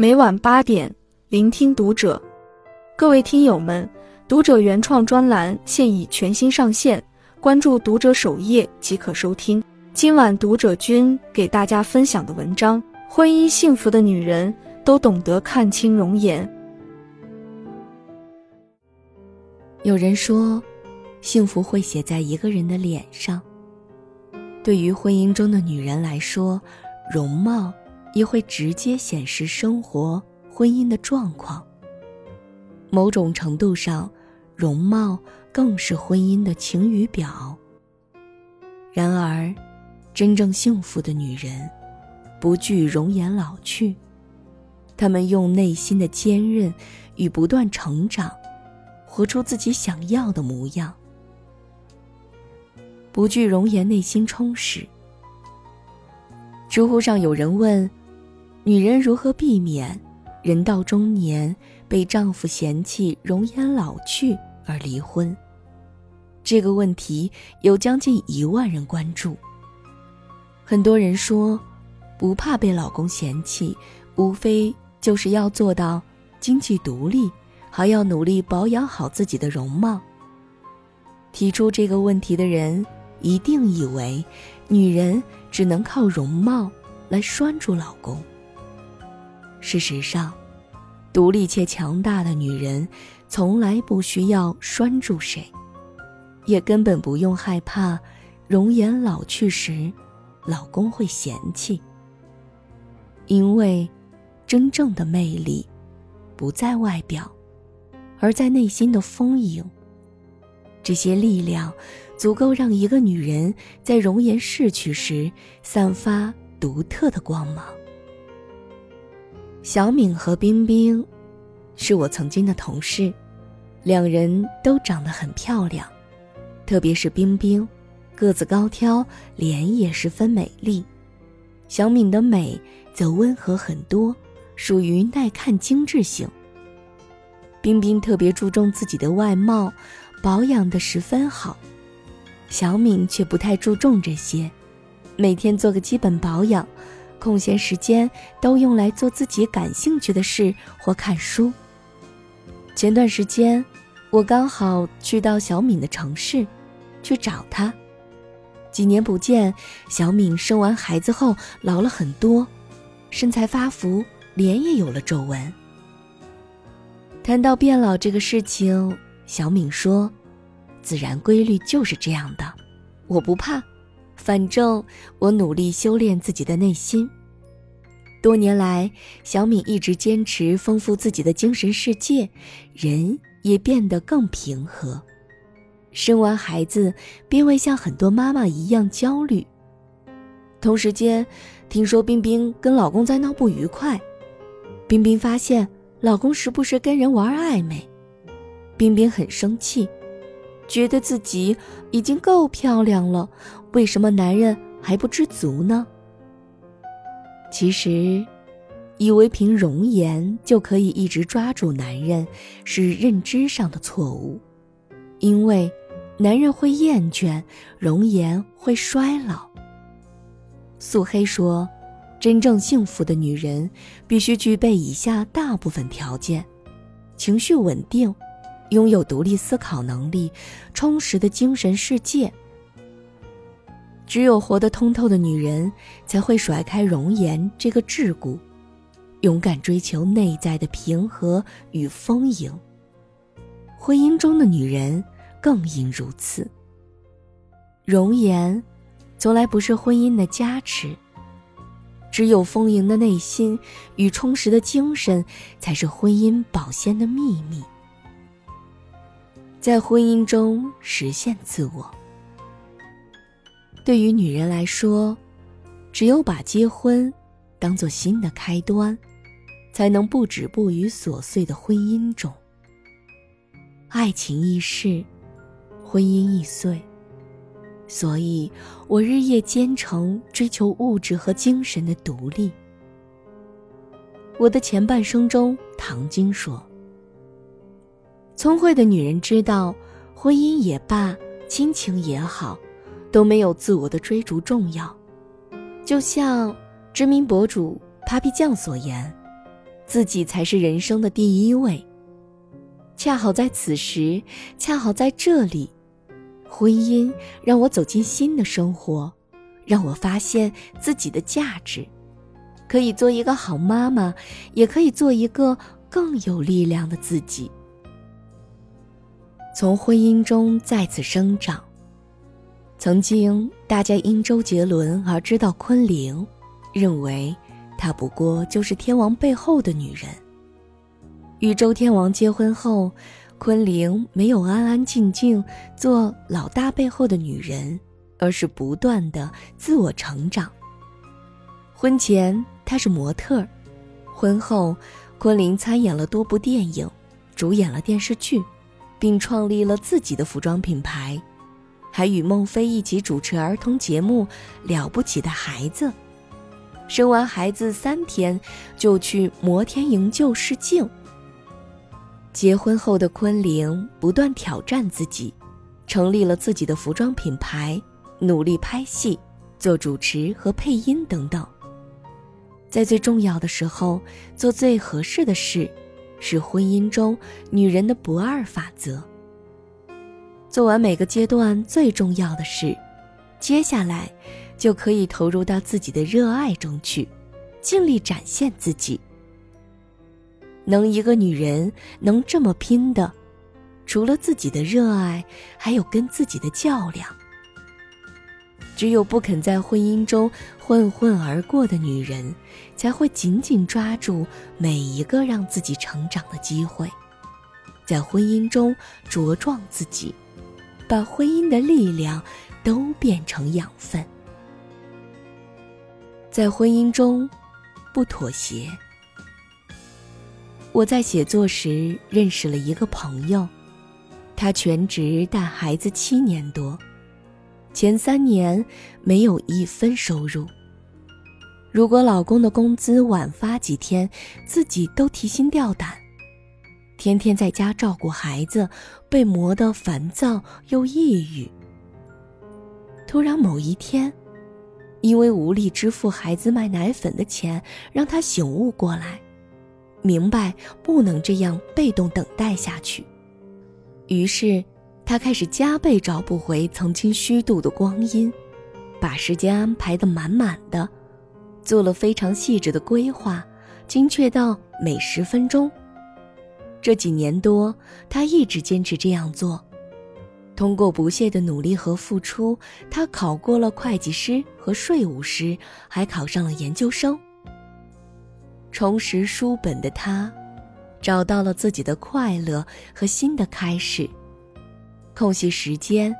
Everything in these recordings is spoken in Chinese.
每晚八点，聆听读者。各位听友们，读者原创专栏现已全新上线，关注读者首页即可收听。今晚读者君给大家分享的文章：婚姻幸福的女人都懂得看清容颜。有人说，幸福会写在一个人的脸上。对于婚姻中的女人来说，容貌也会直接显示生活、婚姻的状况。某种程度上，容貌更是婚姻的晴雨表。然而，真正幸福的女人，不惧容颜老去，她们用内心的坚韧与不断成长，活出自己想要的模样。不惧容颜，内心充实。知乎上有人问：“女人如何避免人到中年被丈夫嫌弃容颜老去而离婚？”这个问题有将近一万人关注。很多人说，不怕被老公嫌弃，无非就是要做到经济独立，还要努力保养好自己的容貌。提出这个问题的人。一定以为，女人只能靠容貌来拴住老公。事实上，独立且强大的女人，从来不需要拴住谁，也根本不用害怕容颜老去时，老公会嫌弃。因为，真正的魅力，不在外表，而在内心的丰盈。这些力量。足够让一个女人在容颜逝去时散发独特的光芒。小敏和冰冰是我曾经的同事，两人都长得很漂亮，特别是冰冰，个子高挑，脸也十分美丽。小敏的美则温和很多，属于耐看精致型。冰冰特别注重自己的外貌，保养的十分好。小敏却不太注重这些，每天做个基本保养，空闲时间都用来做自己感兴趣的事或看书。前段时间，我刚好去到小敏的城市，去找她。几年不见，小敏生完孩子后老了很多，身材发福，脸也有了皱纹。谈到变老这个事情，小敏说。自然规律就是这样的，我不怕，反正我努力修炼自己的内心。多年来，小敏一直坚持丰富自己的精神世界，人也变得更平和。生完孩子，并未像很多妈妈一样焦虑。同时间，听说冰冰跟老公在闹不愉快，冰冰发现老公时不时跟人玩暧昧，冰冰很生气。觉得自己已经够漂亮了，为什么男人还不知足呢？其实，以为凭容颜就可以一直抓住男人，是认知上的错误。因为，男人会厌倦，容颜会衰老。素黑说，真正幸福的女人必须具备以下大部分条件：情绪稳定。拥有独立思考能力，充实的精神世界。只有活得通透的女人，才会甩开容颜这个桎梏，勇敢追求内在的平和与丰盈。婚姻中的女人更应如此。容颜，从来不是婚姻的加持，只有丰盈的内心与充实的精神，才是婚姻保鲜的秘密。在婚姻中实现自我，对于女人来说，只有把结婚当做新的开端，才能不止步于琐碎的婚姻中。爱情易逝，婚姻易碎，所以我日夜兼程，追求物质和精神的独立。我的前半生中，唐晶说。聪慧的女人知道，婚姻也罢，亲情也好，都没有自我的追逐重要。就像知名博主 Papi 酱所言，自己才是人生的第一位。恰好在此时，恰好在这里，婚姻让我走进新的生活，让我发现自己的价值，可以做一个好妈妈，也可以做一个更有力量的自己。从婚姻中再次生长。曾经，大家因周杰伦而知道昆凌，认为她不过就是天王背后的女人。与周天王结婚后，昆凌没有安安静静做老大背后的女人，而是不断的自我成长。婚前她是模特，婚后，昆凌参演了多部电影，主演了电视剧，并创立了自己的服装品牌。还与孟非一起主持儿童节目《了不起的孩子》，生完孩子三天就去摩天营救试镜。结婚后的昆凌不断挑战自己，成立了自己的服装品牌，努力拍戏、做主持和配音等等。在最重要的时候做最合适的事，是婚姻中女人的不二法则。做完每个阶段最重要的事，接下来就可以投入到自己的热爱中去，尽力展现自己。能一个女人能这么拼的，除了自己的热爱，还有跟自己的较量。只有不肯在婚姻中混混而过的女人，才会紧紧抓住每一个让自己成长的机会，在婚姻中茁壮自己。把婚姻的力量都变成养分，在婚姻中不妥协。我在写作时认识了一个朋友，他全职带孩子七年多，前三年没有一分收入。如果老公的工资晚发几天，自己都提心吊胆。天天在家照顾孩子，被磨得烦躁又抑郁。突然某一天，因为无力支付孩子买奶粉的钱，让他醒悟过来，明白不能这样被动等待下去。于是，他开始加倍找不回曾经虚度的光阴，把时间安排得满满的，做了非常细致的规划，精确到每十分钟。这几年多，他一直坚持这样做。通过不懈的努力和付出，他考过了会计师和税务师，还考上了研究生。重拾书本的他，找到了自己的快乐和新的开始。空隙时间，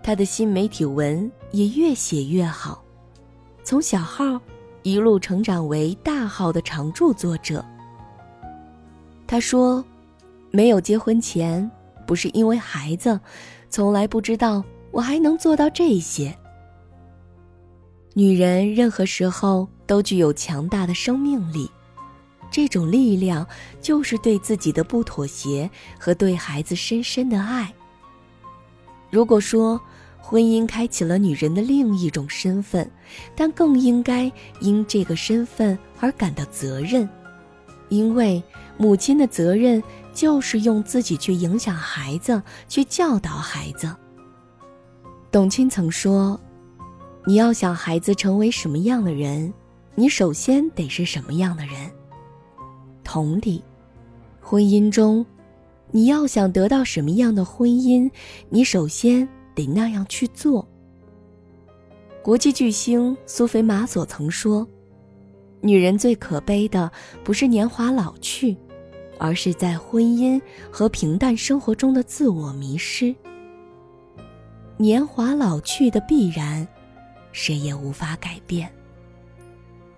他的新媒体文也越写越好，从小号一路成长为大号的常驻作者。他说。没有结婚前，不是因为孩子，从来不知道我还能做到这些。女人任何时候都具有强大的生命力，这种力量就是对自己的不妥协和对孩子深深的爱。如果说婚姻开启了女人的另一种身份，但更应该因这个身份而感到责任，因为母亲的责任。就是用自己去影响孩子，去教导孩子。董卿曾说：“你要想孩子成为什么样的人，你首先得是什么样的人。”同理，婚姻中，你要想得到什么样的婚姻，你首先得那样去做。国际巨星苏菲玛索曾说：“女人最可悲的，不是年华老去。”而是在婚姻和平淡生活中的自我迷失。年华老去的必然，谁也无法改变。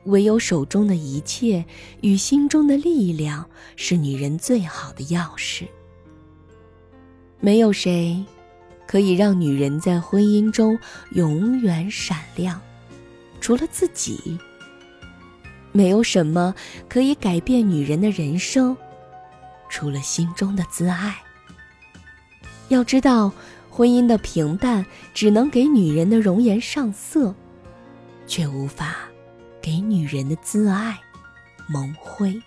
唯有手中的一切与心中的力量，是女人最好的钥匙。没有谁，可以让女人在婚姻中永远闪亮，除了自己。没有什么可以改变女人的人生。除了心中的自爱，要知道，婚姻的平淡只能给女人的容颜上色，却无法给女人的自爱蒙灰。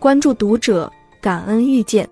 关注读者，感恩遇见。